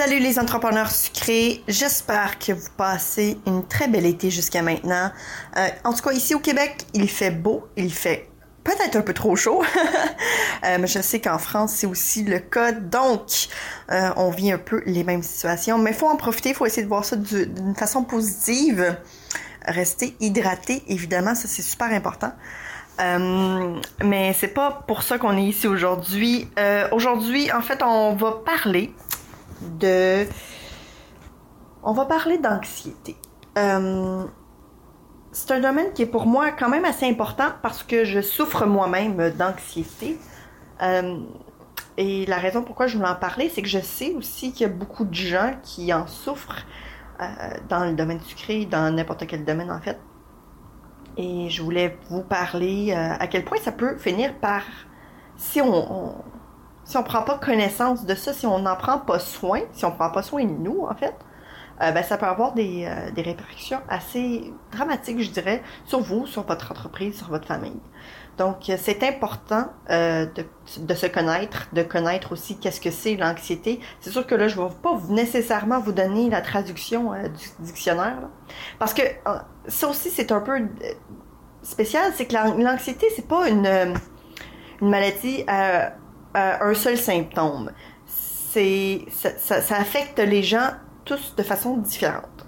Salut les entrepreneurs sucrés, j'espère que vous passez une très belle été jusqu'à maintenant. Euh, en tout cas, ici au Québec, il fait beau, il fait peut-être un peu trop chaud, euh, je sais qu'en France, c'est aussi le cas. Donc, euh, on vit un peu les mêmes situations, mais il faut en profiter, il faut essayer de voir ça d'une façon positive. Rester hydraté, évidemment, ça c'est super important. mais c'est pas pour ça qu'on est ici aujourd'hui. aujourd'hui, en fait, on va parler On va parler d'anxiété. Euh, c'est un domaine qui est pour moi quand même assez important parce que je souffre moi-même d'anxiété. Euh, et la raison pourquoi je voulais en parler, c'est que je sais aussi qu'il y a beaucoup de gens qui en souffrent euh, dans le domaine sucré, dans n'importe quel domaine en fait. Et je voulais vous parler à quel point ça peut finir par, si on si on prend pas connaissance de ça, si on n'en prend pas soin, si on prend pas soin de nous, en fait, euh, ben, ça peut avoir des, euh, des, répercussions assez dramatiques, je dirais, sur vous, sur votre entreprise, sur votre famille. Donc, euh, c'est important de, de, se connaître, de connaître aussi qu'est-ce que c'est l'anxiété. C'est sûr que là, je ne vais pas nécessairement vous donner la traduction du dictionnaire, parce que ça aussi, c'est un peu spécial, c'est que l'anxiété, c'est pas une, une maladie euh, un seul symptôme. C'est, ça, affecte les gens tous de façon différente.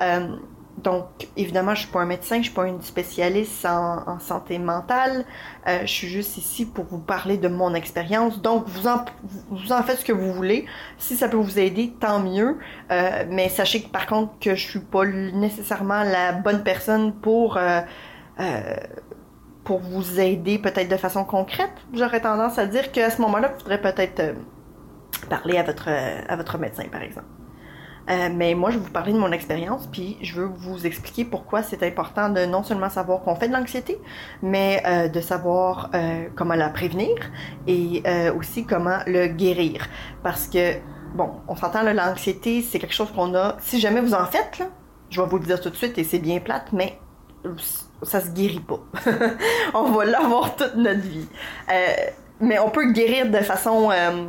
Euh, donc, évidemment, je suis pas un médecin, je suis pas une spécialiste en, santé mentale. Euh, je suis juste ici pour vous parler de mon expérience. Donc, vous en, vous en faites ce que vous voulez. Si ça peut vous aider, tant mieux. Euh, mais sachez que par contre que je suis pas nécessairement la bonne personne pour pour vous aider peut-être de façon concrète, j'aurais tendance à dire qu'à ce moment-là, vous faudrait peut-être euh, parler à votre, euh, à votre médecin, par exemple. Euh, mais moi, je vais vous parler de mon expérience, puis je veux vous expliquer pourquoi c'est important de non seulement savoir qu'on fait de l'anxiété, mais de savoir comment la prévenir et aussi comment le guérir. Parce que, bon, on s'entend, l'anxiété, c'est quelque chose qu'on a, si jamais vous en faites, je vais vous le dire tout de suite et c'est bien plate, mais ça se guérit pas. on va l'avoir toute notre vie. Euh, mais on peut le guérir de façon... Euh,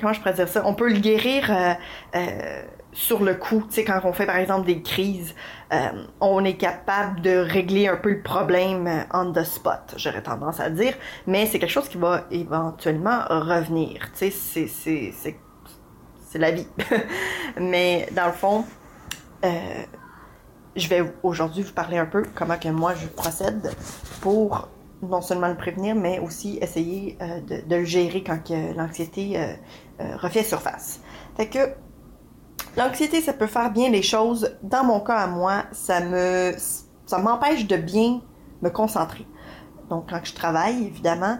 comment je pourrais dire ça? On peut le guérir euh, sur le coup. Tu sais, quand on fait par exemple des crises, on est capable de régler un peu le problème on the spot, j'aurais tendance à dire. Mais c'est quelque chose qui va éventuellement revenir. Tu sais, c'est la vie. mais dans le fond je vais aujourd'hui vous parler un peu comment que moi je procède pour non seulement le prévenir, mais aussi essayer euh, de, le gérer quand l'anxiété euh, euh, refait surface. Fait que l'anxiété, ça peut faire bien les choses. Dans mon cas à moi, ça me ça m'empêche de bien me concentrer. Donc quand je travaille, évidemment,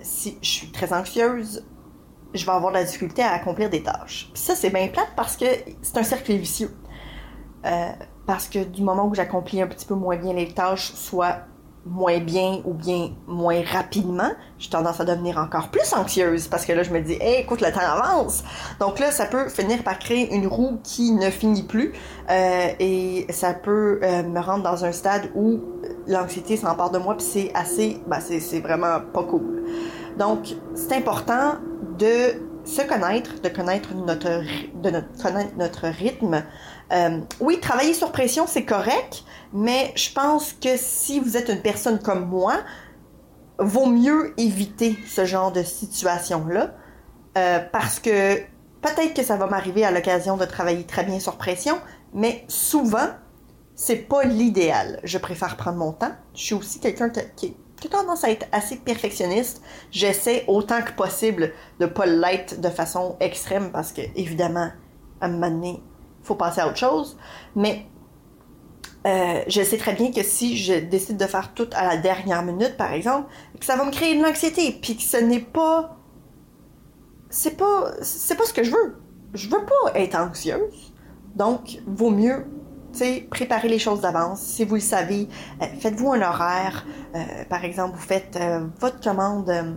si je suis très anxieuse, je vais avoir de la difficulté à accomplir des tâches. Puis ça, c'est bien plate parce que c'est un cercle vicieux parce que du moment où j'accomplis un petit peu moins bien les tâches, soit moins bien ou bien moins rapidement, j'ai tendance à devenir encore plus anxieuse parce que là je me dis hey, écoute le temps avance. Donc là ça peut finir par créer une roue qui ne finit plus euh, et ça peut euh, me rendre dans un stade où l'anxiété s'empare de moi puis c'est assez bah c'est vraiment pas cool. Donc c'est important de se connaître, de connaître notre de notre, connaître notre rythme, euh, oui, travailler sur pression, c'est correct, mais je pense que si vous êtes une personne comme moi, vaut mieux éviter ce genre de situation-là, euh, parce que peut-être que ça va m'arriver à l'occasion de travailler très bien sur pression, mais souvent, c'est pas l'idéal. Je préfère prendre mon temps. Je suis aussi quelqu'un qui, a tendance à être assez perfectionniste. J'essaie autant que possible de pas l'être de façon extrême parce que, évidemment, à un moment donné, faut passer à autre chose. Mais euh, je sais très bien que si je décide de faire tout à la dernière minute, par exemple, que ça va me créer de l'anxiété, puis que ce n'est pas, c'est pas, c'est pas ce que je veux. Je veux pas être anxieuse. Donc, vaut mieux préparer les choses d'avance. Si vous le savez, euh, faites-vous un horaire. Euh, par exemple, vous faites votre commande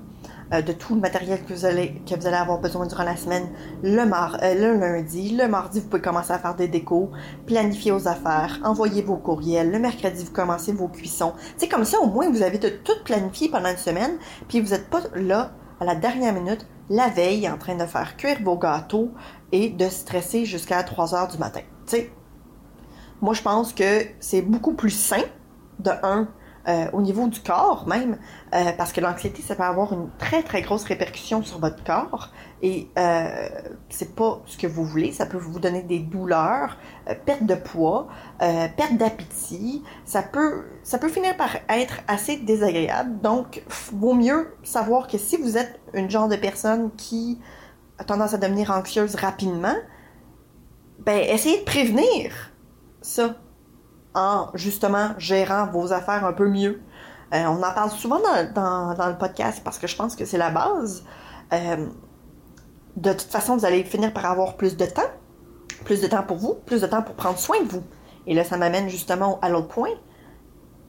de tout le matériel que vous, allez, avoir besoin durant la semaine le, mar le lundi. Le mardi, vous pouvez commencer à faire des décos, planifier vos affaires, envoyer vos courriels. Le mercredi, vous commencez vos cuissons. C'est comme ça, au moins, vous avez tout planifié pendant une semaine, puis vous n'êtes pas là à la dernière minute, la veille, en train de faire cuire vos gâteaux et de stresser jusqu'à 3 heures du matin. Tu moi, je pense que c'est beaucoup plus sain, de un, euh, au niveau du corps même, euh, parce que l'anxiété, ça peut avoir une très très grosse répercussion sur votre corps et euh, c'est pas ce que vous voulez. Ça peut vous donner des douleurs, euh, perte de poids, perte d'appétit. Ça peut ça peut finir par être assez désagréable. Donc, vaut mieux savoir que si vous êtes une genre de personne qui a tendance à devenir anxieuse rapidement, ben essayez de prévenir ça en justement gérant vos affaires un peu mieux. Euh, on en parle souvent dans, le podcast parce que je pense que c'est la base. Euh, de toute façon, vous allez finir par avoir plus de temps, plus de temps pour vous, plus de temps pour prendre soin de vous. Et là, ça m'amène justement à l'autre point.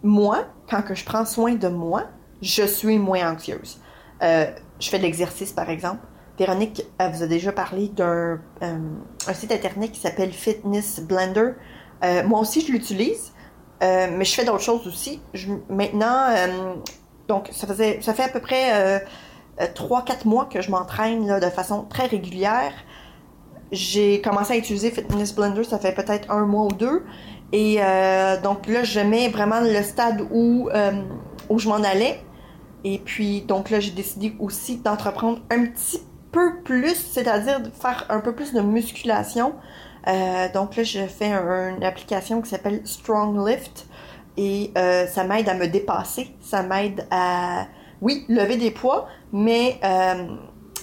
Moi, quand je prends soin de moi, je suis moins anxieuse. Euh, je fais de l'exercice, par exemple. Véronique vous a déjà parlé d'un un site internet qui s'appelle Fitness Blender. Euh, moi aussi, je l'utilise, euh, mais je fais d'autres choses aussi. maintenant, euh, donc, ça, faisait, ça fait à peu près 3-4 mois que je m'entraîne de façon très régulière. J'ai commencé à utiliser Fitness Blender, ça fait peut-être un mois ou deux. Et donc là, je mets vraiment le stade où, où je m'en allais. Et puis, donc là, j'ai décidé aussi d'entreprendre un petit peu plus, c'est-à-dire de faire un peu plus de musculation. Euh, donc là, je fais une application qui s'appelle Strong Lift et euh, ça m'aide à me dépasser. Ça m'aide à, oui, lever des poids, mais euh,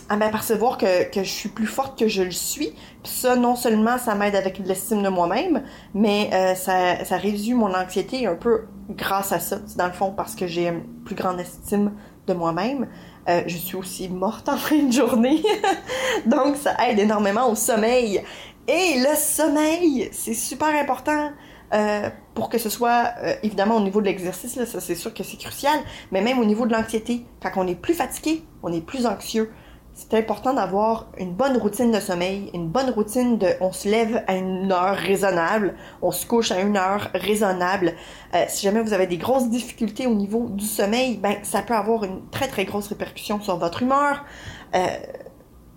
à m'apercevoir que, que je suis plus forte que je le suis. Puis ça, non seulement ça m'aide avec l'estime de moi-même, mais ça, ça réduit mon anxiété un peu grâce à ça. Dans le fond parce que j'ai une plus grande estime de moi-même. je suis aussi morte en fin de journée. Donc, ça aide énormément au sommeil. Et le sommeil, c'est super important euh, pour que ce soit, euh, évidemment, au niveau de l'exercice, ça c'est sûr que c'est crucial, mais même au niveau de l'anxiété. Quand on est plus fatigué, on est plus anxieux. C'est important d'avoir une bonne routine de sommeil, une bonne routine de on se lève à une heure raisonnable, on se couche à une heure raisonnable. Euh, si jamais vous avez des grosses difficultés au niveau du sommeil, ben ça peut avoir une très très grosse répercussion sur votre humeur,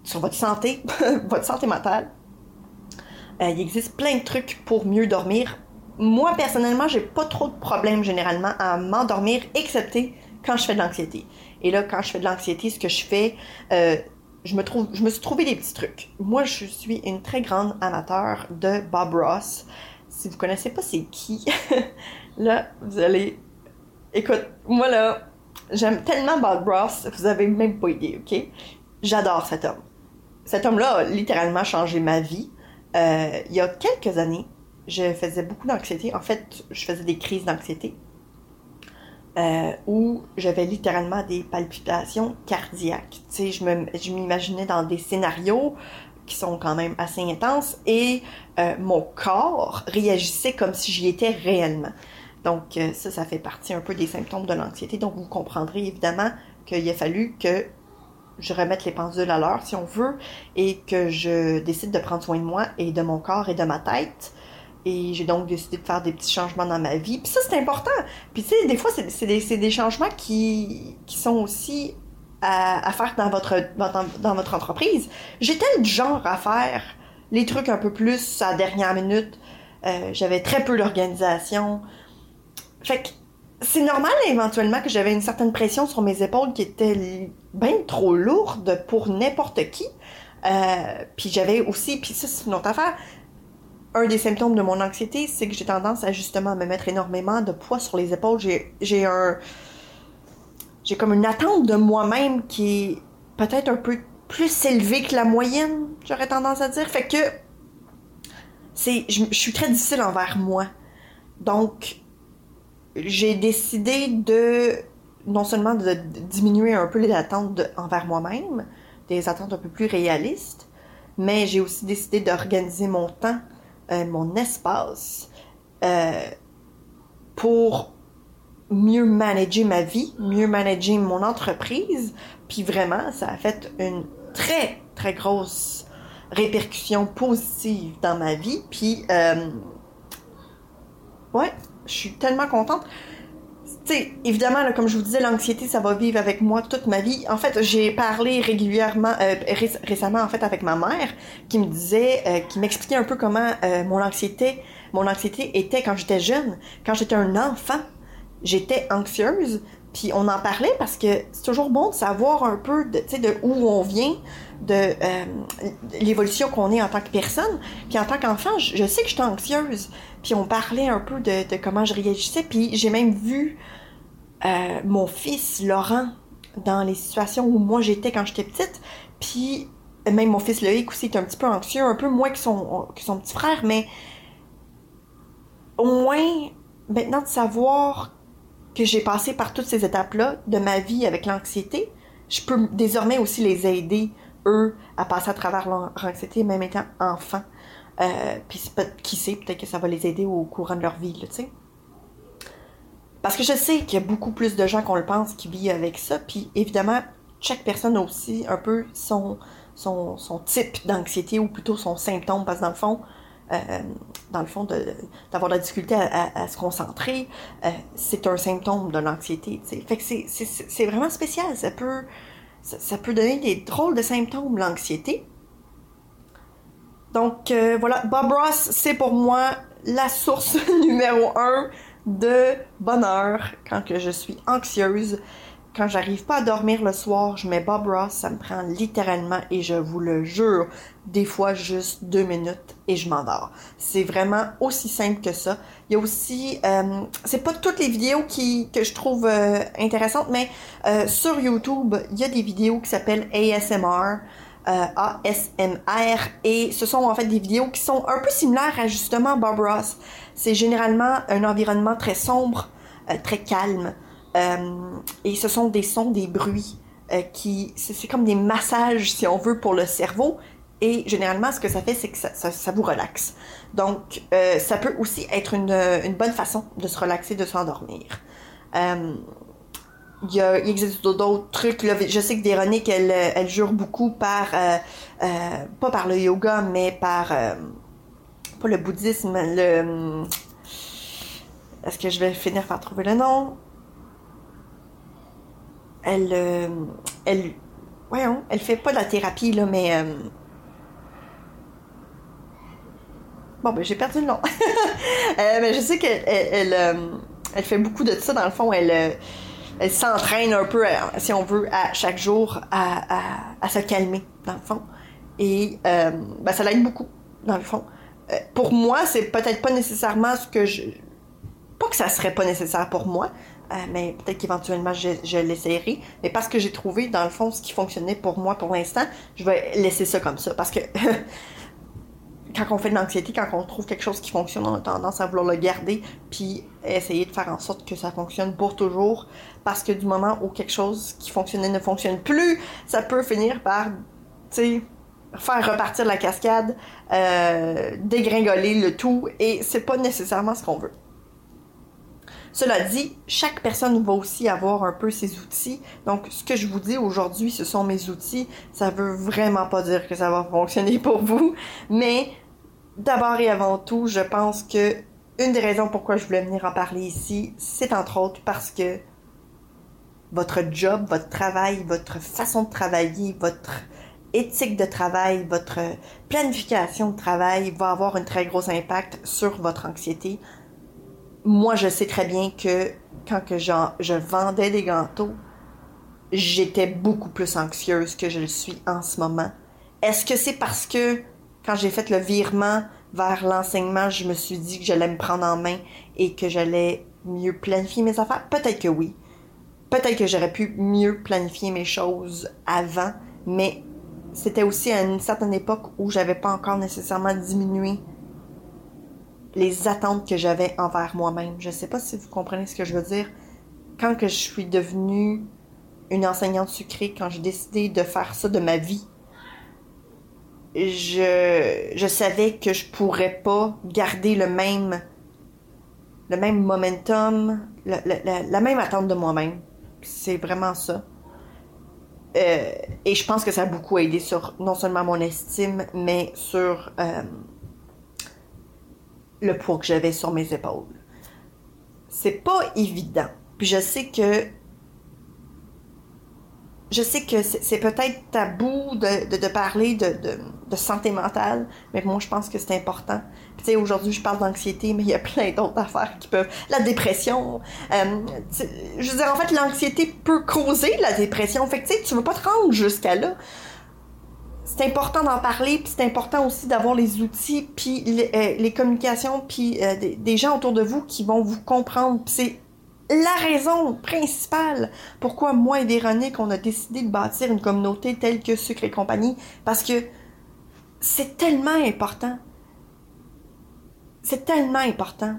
sur votre santé, votre santé mentale. Euh, il existe plein de trucs pour mieux dormir. Moi, personnellement, j'ai pas trop de problèmes généralement à m'endormir, excepté quand je fais de l'anxiété. Et là, quand je fais de l'anxiété, ce que je fais, euh, je me trouve, je me suis trouvé des petits trucs. Moi, je suis une très grande amateur de Bob Ross. Si vous connaissez pas c'est qui, là, vous allez, écoute, moi là, j'aime tellement Bob Ross, vous avez même pas idée, ok? J'adore cet homme. Cet homme-là a littéralement changé ma vie. Euh, il y a quelques années, je faisais beaucoup d'anxiété. En fait, je faisais des crises d'anxiété euh, où j'avais littéralement des palpitations cardiaques. Tu sais, je m'imaginais dans des scénarios qui sont quand même assez intenses et euh, mon corps réagissait comme si j'y étais réellement. Donc ça, ça fait partie un peu des symptômes de l'anxiété. Donc vous comprendrez évidemment qu'il a fallu que je remette les pendules à l'heure, si on veut, et que je décide de prendre soin de moi et de mon corps et de ma tête. Et j'ai donc décidé de faire des petits changements dans ma vie. Puis ça, c'est important. Puis tu sais, des fois, c'est des, changements qui, sont aussi à, faire dans votre, entreprise. J'étais le genre à faire les trucs un peu plus à dernière minute. Euh, J'avais très peu d'organisation. Fait que c'est normal éventuellement que j'avais une certaine pression sur mes épaules qui était bien trop lourde pour n'importe qui. Euh, puis j'avais aussi, puis ça c'est une autre affaire, un des symptômes de mon anxiété, c'est que j'ai tendance à justement me mettre énormément de poids sur les épaules. J'ai, un... J'ai comme une attente de moi-même qui est peut-être un peu plus élevée que la moyenne, j'aurais tendance à dire. Fait que c'est, je, je suis très difficile envers moi. Donc, j'ai décidé de non seulement de, diminuer un peu les attentes envers moi-même, des attentes un peu plus réalistes, mais j'ai aussi décidé d'organiser mon temps euh, mon espace euh, pour mieux manager ma vie, mieux manager mon entreprise. Puis vraiment, ça a fait une très, très grosse répercussion positive dans ma vie. Puis, euh, ouais, je suis tellement contente. Évidemment, comme je vous disais, l'anxiété, ça va vivre avec moi toute ma vie. En fait, j'ai parlé régulièrement, euh, ré- récemment, en fait, avec ma mère, qui me disait, euh, qui m'expliquait un peu comment euh, mon anxiété, mon anxiété était quand j'étais jeune, quand j'étais un enfant. J'étais anxieuse, puis on en parlait parce que c'est toujours bon de savoir un peu de, de où on vient, de euh, l'évolution qu'on est en tant que personne. Puis en tant qu'enfant, je, sais que j'étais anxieuse. Puis on parlait un peu de, de comment je réagissais. Puis j'ai même vu euh, mon fils Laurent dans les situations où moi j'étais quand j'étais petite. Puis même mon fils Loïc aussi est un petit peu anxieux, un peu moins que son, que son petit frère, mais au moins maintenant de savoir que j'ai passé par toutes ces étapes-là de ma vie avec l'anxiété, je peux désormais aussi les aider, eux, à passer à travers leur anxiété, même étant enfants. Euh, puis qui sait, peut-être que ça va les aider au courant de leur vie, tu sais. Parce que je sais qu'il y a beaucoup plus de gens qu'on le pense qui vivent avec ça, puis évidemment, chaque personne a aussi un peu son, son, son type d'anxiété, ou plutôt son symptôme, parce que dans le fond, euh, dans le fond, d'avoir de la difficulté à, se concentrer, euh, c'est un symptôme de l'anxiété. Fait que c'est vraiment spécial, ça peut, ça, peut donner des drôles de symptômes, l'anxiété. Donc euh, voilà, Bob Ross, c'est pour moi la source numéro un de bonheur quand je suis anxieuse. Quand j'arrive pas à dormir le soir, je mets Bob Ross, ça me prend littéralement, et je vous le jure, des fois juste deux minutes et je m'endors. C'est vraiment aussi simple que ça. Il y a aussi, euh, c'est pas toutes les vidéos qui, que je trouve euh, intéressantes, mais euh, sur YouTube, il y a des vidéos qui s'appellent ASMR. euh, ASMR et ce sont en fait des vidéos qui sont un peu similaires à justement Bob Ross. C'est généralement un environnement très sombre, euh, très calme et ce sont des sons, des bruits euh, qui c'est comme des massages si on veut pour le cerveau et généralement ce que ça fait c'est que ça, vous relaxe. Donc euh, ça peut aussi être une, une bonne façon de se relaxer, de s'endormir. Euh, il, existe d'autres trucs. Je sais que Véronique, elle, elle jure beaucoup par, euh, euh, pas par le yoga, mais par, euh, pas le bouddhisme, le... Est-ce que je vais finir par trouver le nom? Elle, euh, elle, elle fait pas de la thérapie, là, mais... euh, Bon, ben j'ai perdu le nom. Euh, mais je sais qu'elle elle, elle, fait beaucoup de ça, dans le fond. Elle, elle s'entraîne un peu, si on veut, à chaque jour à, à, se calmer, dans le fond. Et ben, ça l'aide beaucoup, dans le fond. Pour moi, c'est peut-être pas nécessairement ce que je... Pas que ça serait pas nécessaire pour moi, euh, mais peut-être qu'éventuellement je, l'essayerai. Mais parce que j'ai trouvé, dans le fond, ce qui fonctionnait pour moi pour l'instant, je vais laisser ça comme ça. Parce que quand on fait de l'anxiété, quand on trouve quelque chose qui fonctionne, on a tendance à vouloir le garder, puis essayer de faire en sorte que ça fonctionne pour toujours, parce que du moment où quelque chose qui fonctionnait ne fonctionne plus, ça peut finir par, faire repartir la cascade, euh, dégringoler le tout, et c'est pas nécessairement ce qu'on veut. Cela dit, chaque personne va aussi avoir un peu ses outils. Donc, ce que je vous dis aujourd'hui, ce sont mes outils. Ça veut vraiment pas dire que ça va fonctionner pour vous. Mais, d'abord et avant tout, je pense que une des raisons pourquoi je voulais venir en parler ici, c'est entre autres parce que votre job, votre travail, votre façon de travailler, votre éthique de travail, votre planification de travail va avoir un très gros impact sur votre anxiété, moi, je sais très bien que quand je vendais des gâteaux, j'étais beaucoup plus anxieuse que je le suis en ce moment. Est-ce que c'est parce que quand j'ai fait le virement vers l'enseignement, je me suis dit que j'allais me prendre en main et que j'allais mieux planifier mes affaires? Peut-être que oui. Peut-être que j'aurais pu mieux planifier mes choses avant, mais c'était aussi à une certaine époque où j'avais pas encore nécessairement diminué les attentes que j'avais envers moi-même. Je sais pas si vous comprenez ce que je veux dire. Quand que je suis devenue une enseignante sucrée, quand j'ai décidé de faire ça de ma vie, je, je savais que je pourrais pas garder le même le même momentum, la, la, la même attente de moi-même. C'est vraiment ça. Euh, et je pense que ça a beaucoup aidé sur non seulement mon estime, mais sur euh, le poids que j'avais sur mes épaules. C'est pas évident. Puis je sais que je sais que c'est peut-être tabou de, de, parler de, de, santé mentale, mais moi, je pense que c'est important. Puis, tu sais, aujourd'hui, je parle d'anxiété, mais il y a plein d'autres affaires qui peuvent... La dépression. Euh, je veux dire, en fait, l'anxiété peut causer la dépression. Fait que, tu sais, tu veux pas te rendre jusqu'à là. C'est important d'en parler, puis c'est important aussi d'avoir les outils, puis les, euh, communications, puis euh, des, des, gens autour de vous qui vont vous comprendre. c'est la raison principale pourquoi moi et Véronique, on a décidé de bâtir une communauté telle que Sucre et compagnie, parce que c'est tellement important. C'est tellement important.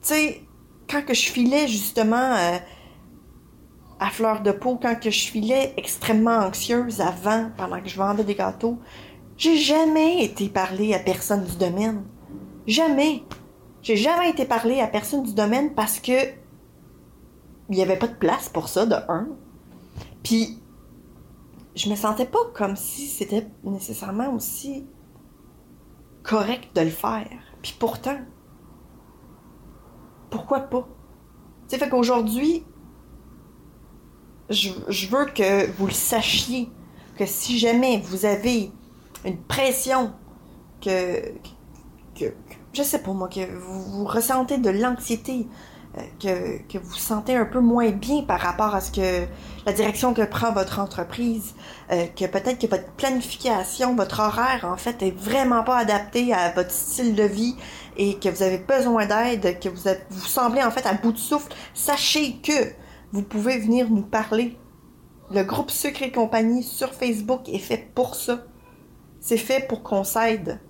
Tu sais, quand que je filais justement euh, à fleur de peau, quand que je filais extrêmement anxieuse avant, pendant que je vendais des gâteaux, j'ai jamais été parler à personne du domaine. Jamais. J'ai jamais été parler à personne du domaine parce que il n'y avait pas de place pour ça, de un. Puis, je me sentais pas comme si c'était nécessairement aussi correct de le faire. Puis pourtant, pourquoi pas? Sais, fait qu'aujourd'hui, je, veux que vous le sachiez, que si jamais vous avez une pression, que, je sais pas moi, que vous, ressentez de l'anxiété, que, que, vous sentez un peu moins bien par rapport à ce que la direction que prend votre entreprise, euh, que peut-être que votre planification, votre horaire en fait est vraiment pas adapté à votre style de vie et que vous avez besoin d'aide, que vous vous semblez en fait à bout de souffle, sachez que vous pouvez venir nous parler. Le groupe Sucre et compagnie sur Facebook est fait pour ça. C'est fait pour qu'on s'aide.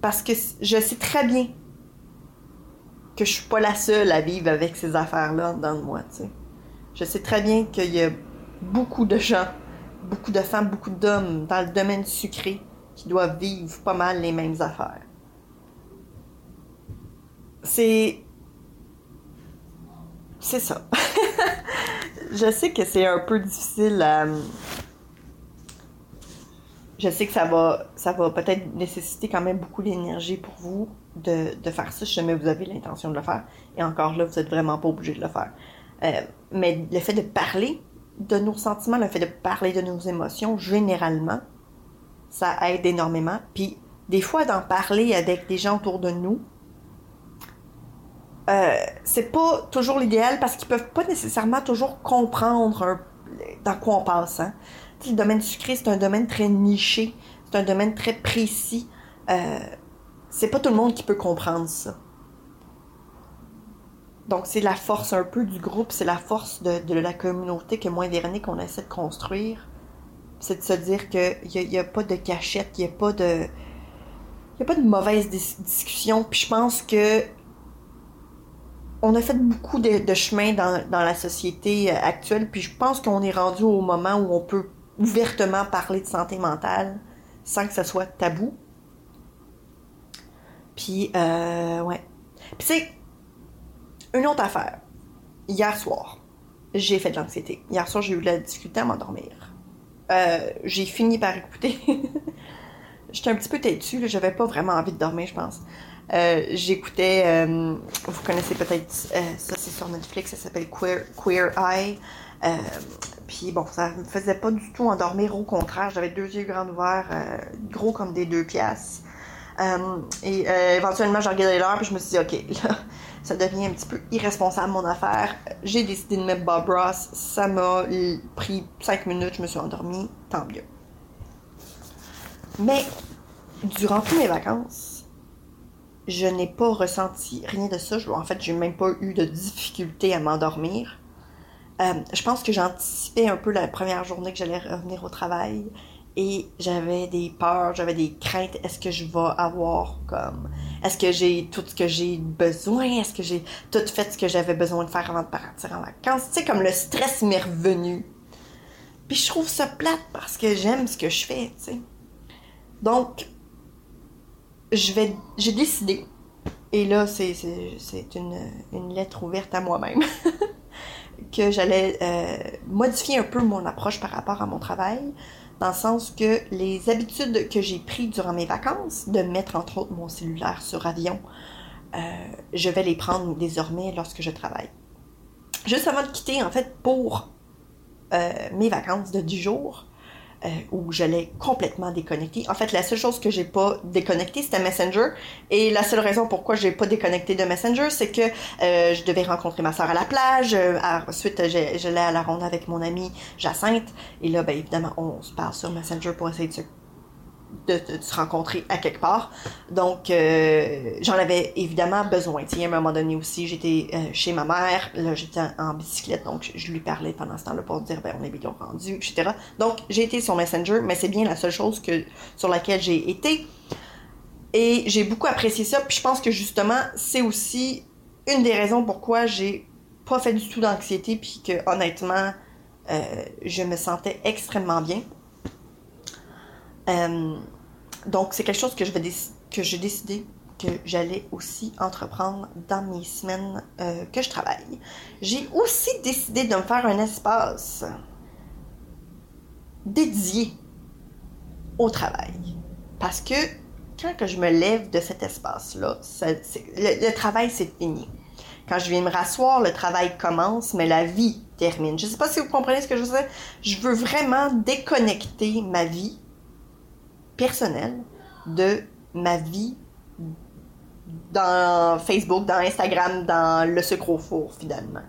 Parce que je sais très bien que je suis pas la seule à vivre avec ces affaires-là dans moi, tu sais. Je sais très bien qu'il y a beaucoup de gens, beaucoup de femmes, beaucoup d'hommes dans le domaine sucré qui doivent vivre pas mal les mêmes affaires. C'est. C'est ça. je sais que c'est un peu difficile à. Je sais que ça va, ça va peut-être nécessiter quand même beaucoup d'énergie pour vous, de, de, faire ça si jamais vous avez l'intention de le faire. Et encore là, vous n'êtes vraiment pas obligé de le faire. Euh, mais le fait de parler de nos sentiments, le fait de parler de nos émotions, généralement, ça aide énormément. Puis des fois, d'en parler avec des gens autour de nous, euh, c'est pas toujours l'idéal parce qu'ils peuvent pas nécessairement toujours comprendre dans quoi on passe. Hein. Le domaine sucré, c'est un domaine très niché, c'est un domaine très précis. Euh, c'est pas tout le monde qui peut comprendre ça. Donc, c'est la force un peu du groupe, c'est la force de, la communauté que moi dernier qu'on essaie de construire. C'est de se dire qu'il n'y a, a, pas de cachette, il n'y a pas de. Il a pas de mauvaise discussion. Puis je pense que on a fait beaucoup de, chemin dans, la société euh, actuelle. Puis je pense qu'on est rendu au moment où on peut ouvertement parler de santé mentale sans que ça soit tabou. Puis, euh, ouais. Puis, c'est une autre affaire. Hier soir, j'ai fait de l'anxiété. Hier soir, j'ai eu la difficulté à m'endormir. Euh, j'ai fini par écouter. J'étais un petit peu têtue, j'avais pas vraiment envie de dormir, je pense. Euh, j'écoutais, euh, vous connaissez peut-être euh, ça, c'est sur Netflix, ça s'appelle Queer, Queer Eye. Puis bon, ça me faisait pas du tout endormir, au contraire, j'avais deux yeux grands ouverts, gros comme des deux pièces. Et éventuellement, j'ai regardé l'heure, puis je me suis dit, OK, là, ça devient un petit peu irresponsable mon affaire. J'ai décidé de mettre Bob Ross. Ça m'a pris 5 minutes, je me suis endormie. Tant mieux. Mais, durant toutes mes vacances, je n'ai pas ressenti rien de ça. en fait, j'ai même pas eu de difficulté à m'endormir. Euh, je pense que j'anticipais un peu la première journée que j'allais revenir au travail et j'avais des peurs, j'avais des craintes. Est-ce que je vais avoir comme. Est-ce que j'ai tout ce que j'ai besoin? Est-ce que j'ai tout fait ce que j'avais besoin de faire avant de partir en vacances? Tu sais, comme le stress m'est revenu. Puis je trouve ça plate parce que j'aime ce que je fais, tu sais. Donc, je vais, j'ai décidé, et là, c'est, une, une lettre ouverte à moi-même, que j'allais euh, modifier un peu mon approche par rapport à mon travail, dans le sens que les habitudes que j'ai prises durant mes vacances, de mettre entre autres mon cellulaire sur avion, euh, je vais les prendre désormais lorsque je travaille. Juste avant de quitter, en fait, pour euh, mes vacances de 10 jours, euh, où je l'ai complètement déconnecté. En fait, la seule chose que j'ai pas déconnecté, c'était Messenger. Et la seule raison pourquoi j'ai pas déconnecté de Messenger, c'est que euh, je devais rencontrer ma soeur à la plage. Euh, ensuite, j'allais à la ronde avec mon amie Jacinthe. Et là, ben évidemment, on se parle sur Messenger pour essayer de se de, se rencontrer à quelque part. Donc, euh, j'en avais évidemment besoin. à un moment donné aussi, j'étais euh, chez ma mère, là, j'étais en, bicyclette, donc je, lui parlais pendant ce temps-là pour dire, ben, on est bien rendu, etc. Donc, j'ai été sur Messenger, mais c'est bien la seule chose que, sur laquelle j'ai été. Et j'ai beaucoup apprécié ça, puis je pense que justement, c'est aussi une des raisons pourquoi j'ai pas fait du tout d'anxiété, puis que honnêtement, euh, je me sentais extrêmement bien. Euh, donc, c'est quelque chose que je vais que j'ai décidé que j'allais aussi entreprendre dans mes semaines euh, que je travaille. J'ai aussi décidé de me faire un espace dédié au travail. Parce que quand que je me lève de cet espace-là, le, travail, c'est fini. Quand je viens me rasseoir, le travail commence, mais la vie termine. Je ne sais pas si vous comprenez ce que je veux dire. Je veux vraiment déconnecter ma vie personnel de ma vie dans Facebook, dans Instagram, dans le sucre au four finalement.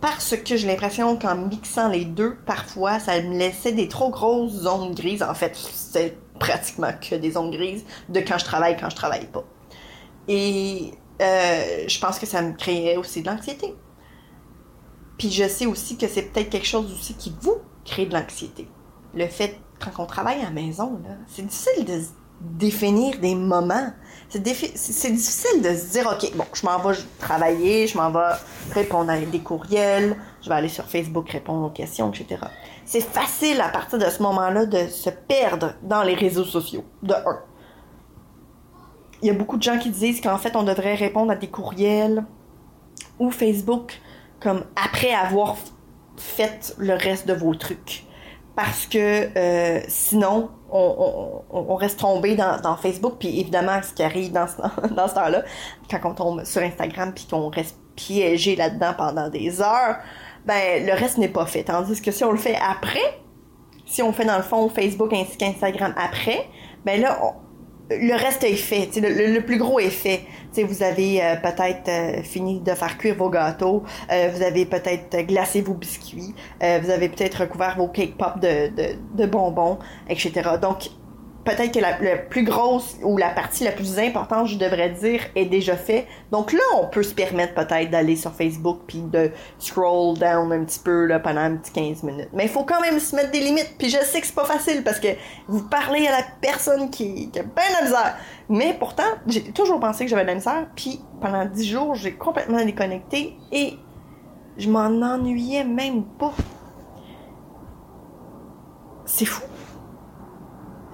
Parce que j'ai l'impression qu'en mixant les deux, parfois, ça me laissait des trop grosses zones grises. En fait, c'est pratiquement que des zones grises de quand je travaille, quand je travaille pas. Et euh, je pense que ça me créait aussi de l'anxiété. Puis je sais aussi que c'est peut-être quelque chose aussi qui vous crée de l'anxiété. Le fait quand on travaille à la maison, c'est difficile de définir des moments. C'est, difficile de se dire, OK, bon, je m'en vais travailler, je m'en vais répondre à des courriels, je vais aller sur Facebook répondre aux questions, etc. C'est facile à partir de ce moment-là de se perdre dans les réseaux sociaux, de un. Il y a beaucoup de gens qui disent qu'en fait, on devrait répondre à des courriels ou Facebook comme après avoir fait le reste de vos trucs parce que euh, sinon, on, reste tombé dans, Facebook. Puis évidemment, ce qui arrive dans ce, dans ce temps-là, quand on tombe sur Instagram puis qu'on reste piégé là-dedans pendant des heures, ben le reste n'est pas fait. Tandis que si on le fait après, si on fait dans le fond Facebook ainsi qu'Instagram après, ben là, le reste est fait. Le, plus gros est fait. vous avez euh, peut-être euh, fini de faire cuire vos gâteaux, euh, vous avez peut-être glacé vos biscuits, vous avez peut-être recouvert vos cake pop de, de, de bonbons, etc. Donc, peut-être que la, plus grosse ou la partie la plus importante, je devrais dire, est déjà fait. Donc là, on peut se permettre peut-être d'aller sur Facebook puis de scroll down un petit peu là, pendant un petit 15 minutes. Mais il faut quand même se mettre des limites. Puis je sais que c'est pas facile parce que vous parlez à la personne qui, qui a bien la misère. Mais pourtant, j'ai toujours pensé que j'avais de la misère. Puis pendant 10 jours, j'ai complètement déconnecté et je m'en ennuyais même pas. C'est fou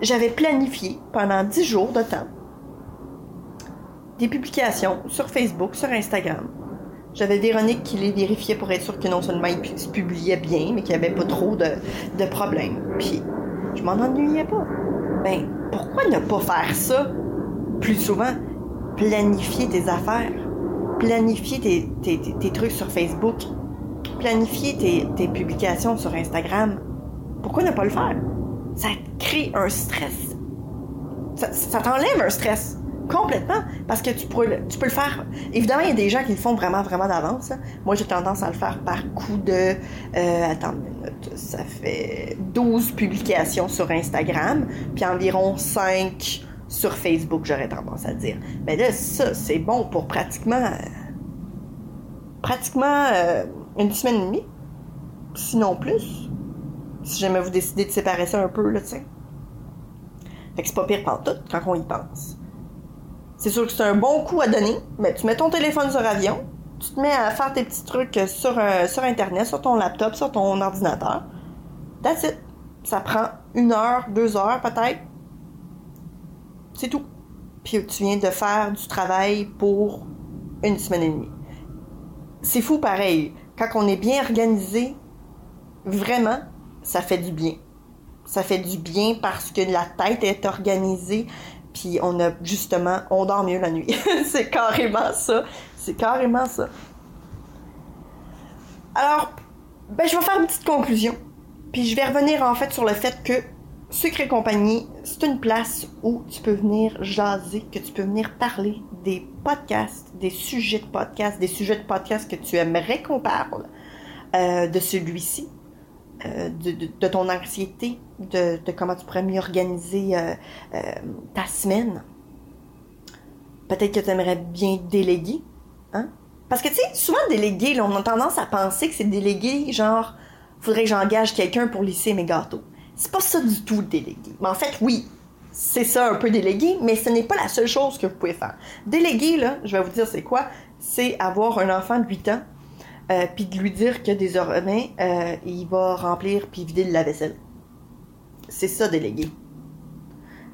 j'avais planifié pendant 10 jours de temps des publications sur Facebook, sur Instagram. J'avais Véronique qui les vérifiait pour être sûr que non seulement ils se publiaient bien, mais qu'il n'y avait pas trop de, problèmes. Puis, je m'en ennuyais pas. Ben, pourquoi ne pas faire ça? Plus souvent? Planifier tes affaires, planifier tes, trucs sur Facebook, planifier tes publications sur Instagram. Pourquoi ne pas le faire? Ça crée un stress. Ça, t'enlève un stress complètement parce que tu peux, le faire. Évidemment, il y a des gens qui le font vraiment, vraiment d'avance. Moi, j'ai tendance à le faire par coup de. Euh, attends une minute. Ça fait 12 publications sur Instagram, puis environ 5 sur Facebook, j'aurais tendance à dire. Mais là, ça, c'est bon pour pratiquement. pratiquement euh, une semaine et demie, sinon plus si jamais vous décidez de séparer ça un peu, là, tu sais. Fait que c'est pas pire tout quand on y pense. C'est sûr que c'est un bon coup à donner, mais tu mets ton téléphone sur avion, tu te mets à faire tes petits trucs sur, euh, sur Internet, sur ton laptop, sur ton ordinateur. That's it. Ça prend une heure, deux heures peut-être. C'est tout. Puis tu viens de faire du travail pour une semaine et demie. C'est fou pareil. Quand on est bien organisé, vraiment, ça fait du bien. Ça fait du bien parce que la tête est organisée, puis on a justement, on dort mieux la nuit. c'est carrément ça. C'est carrément ça. Alors, ben, je vais faire une petite conclusion. Puis je vais revenir en fait sur le fait que Sucre et compagnie, c'est une place où tu peux venir jaser, que tu peux venir parler des podcasts, des sujets de podcasts, des sujets de podcasts que tu aimerais qu'on parle, euh, de celui-ci, euh, de, ton anxiété, de, comment tu pourrais mieux organiser euh, ta semaine. Peut-être que tu aimerais bien déléguer, hein? Parce que tu sais, souvent déléguer, on a tendance à penser que c'est déléguer, genre, faudrait que j'engage quelqu'un pour lisser mes gâteaux. C'est pas ça du tout déléguer. Mais en fait, oui, c'est ça un peu déléguer, mais ce n'est pas la seule chose que vous pouvez faire. Déléguer, là, je vais vous dire c'est quoi? C'est avoir un enfant de 8 ans, euh, puis de lui dire que désormais, euh, il va remplir puis vider le lave-vaisselle. C'est ça, déléguer.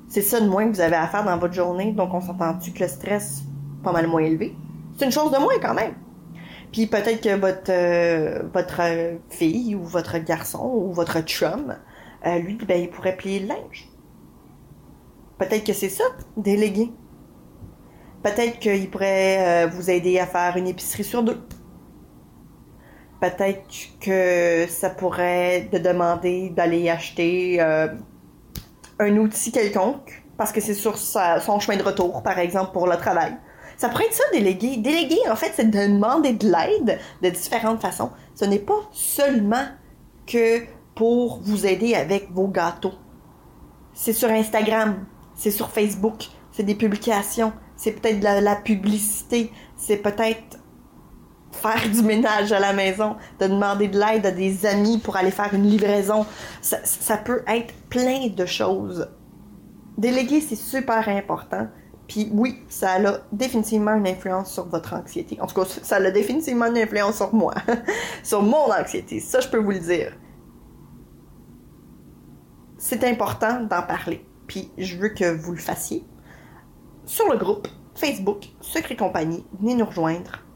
C'est ça de moins que vous avez à faire dans votre journée, donc on s'entend-tu que le stress pas mal moins élevé? C'est une chose de moins quand même. Puis peut-être que votre, euh, fille ou votre garçon ou votre chum lui, ben, il pourrait plier le linge. Peut-être que c'est ça, déléguer. Peut-être qu'il pourrait vous aider à faire une épicerie sur deux. Peut-être que ça pourrait te demander d'aller acheter euh, un outil quelconque, parce que c'est sur son chemin de retour, par exemple, pour le travail. Ça pourrait être ça, déléguer. Déléguer, en fait, c'est de demander de l'aide de différentes façons. Ce n'est pas seulement que pour vous aider avec vos gâteaux. C'est sur Instagram, c'est sur Facebook, c'est des publications, c'est peut-être de la, publicité, c'est peut-être faire du ménage à la maison, de demander de l'aide à des amis pour aller faire une livraison. Ça, peut être plein de choses. Déléguer, c'est super important. Puis oui, ça a définitivement une influence sur votre anxiété. En tout cas, ça a définitivement une influence sur moi, sur mon anxiété. Ça, je peux vous le dire c'est important d'en parler. Puis je veux que vous le fassiez sur le groupe Facebook Secret Compagnie. Venez nous rejoindre.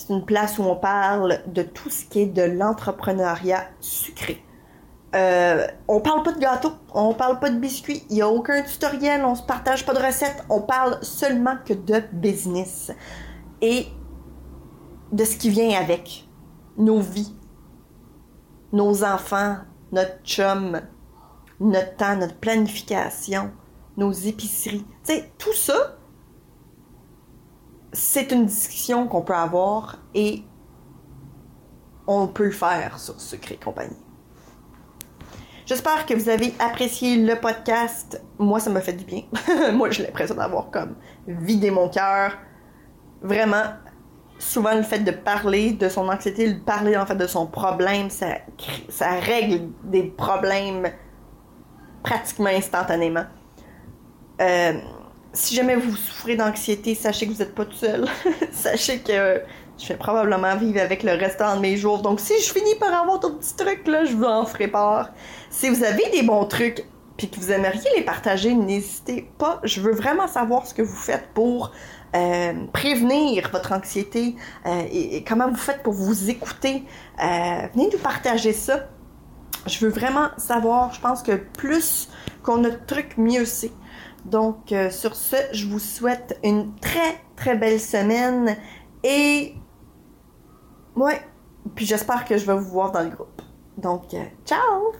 C'est une place où on parle de tout ce qui est de l'entrepreneuriat sucré. Euh, on parle pas de gâteau, on parle pas de biscuits, il n'y a aucun tutoriel, on se partage pas de recettes, on parle seulement que de business et de ce qui vient avec nos vies, nos enfants, notre chum, notre temps, notre planification, nos épiceries. Tu sais, tout ça, c'est une discussion qu'on peut avoir et on peut le faire sur Secret Compagnie. J'espère que vous avez apprécié le podcast. Moi, ça m'a fait du bien. Moi, j'ai l'impression d'avoir comme vidé mon cœur. Vraiment, souvent le fait de parler de son anxiété, de parler en fait de son problème, ça, règle des problèmes pratiquement instantanément. Euh, si jamais vous souffrez d'anxiété, sachez que vous n'êtes pas tout seul. sachez que je vais probablement vivre avec le restant de mes jours. Donc si je finis par avoir d'autres petits trucs, là, je vous en ferai part. Si vous avez des bons trucs, puis que vous aimeriez les partager, n'hésitez pas. Je veux vraiment savoir ce que vous faites pour euh, prévenir votre anxiété euh, et, comment vous faites pour vous écouter. Euh, venez nous partager ça. Je veux vraiment savoir. Je pense que plus qu'on a de trucs, mieux c'est. Donc, sur ce, je vous souhaite une très, très belle semaine et. Ouais. Puis j'espère que je vais vous voir dans le groupe. Donc, ciao!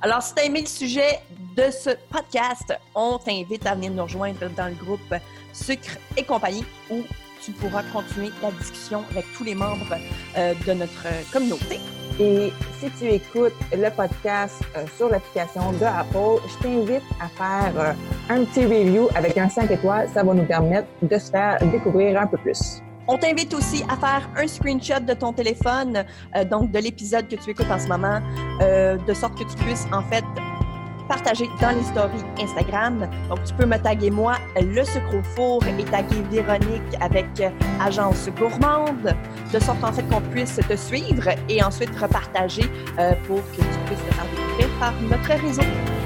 Alors, si tu as aimé le sujet de ce podcast, on t'invite à venir nous rejoindre dans le groupe Sucre et compagnie où tu pourras continuer la discussion avec tous les membres euh, de notre communauté. Et si tu écoutes le podcast euh, sur l'application de Apple, je t'invite à faire euh, un petit review avec un 5 étoiles. Ça va nous permettre de se faire découvrir un peu plus. On t'invite aussi à faire un screenshot de ton téléphone, donc de l'épisode que tu écoutes en ce moment, de sorte que tu puisses en fait partager dans les stories Instagram. Donc, tu peux me taguer moi, le sucre au four, et taguer Véronique avec Agence Gourmande, de sorte en fait qu'on puisse te suivre et ensuite repartager euh, pour que tu puisses te faire découvrir par notre réseau.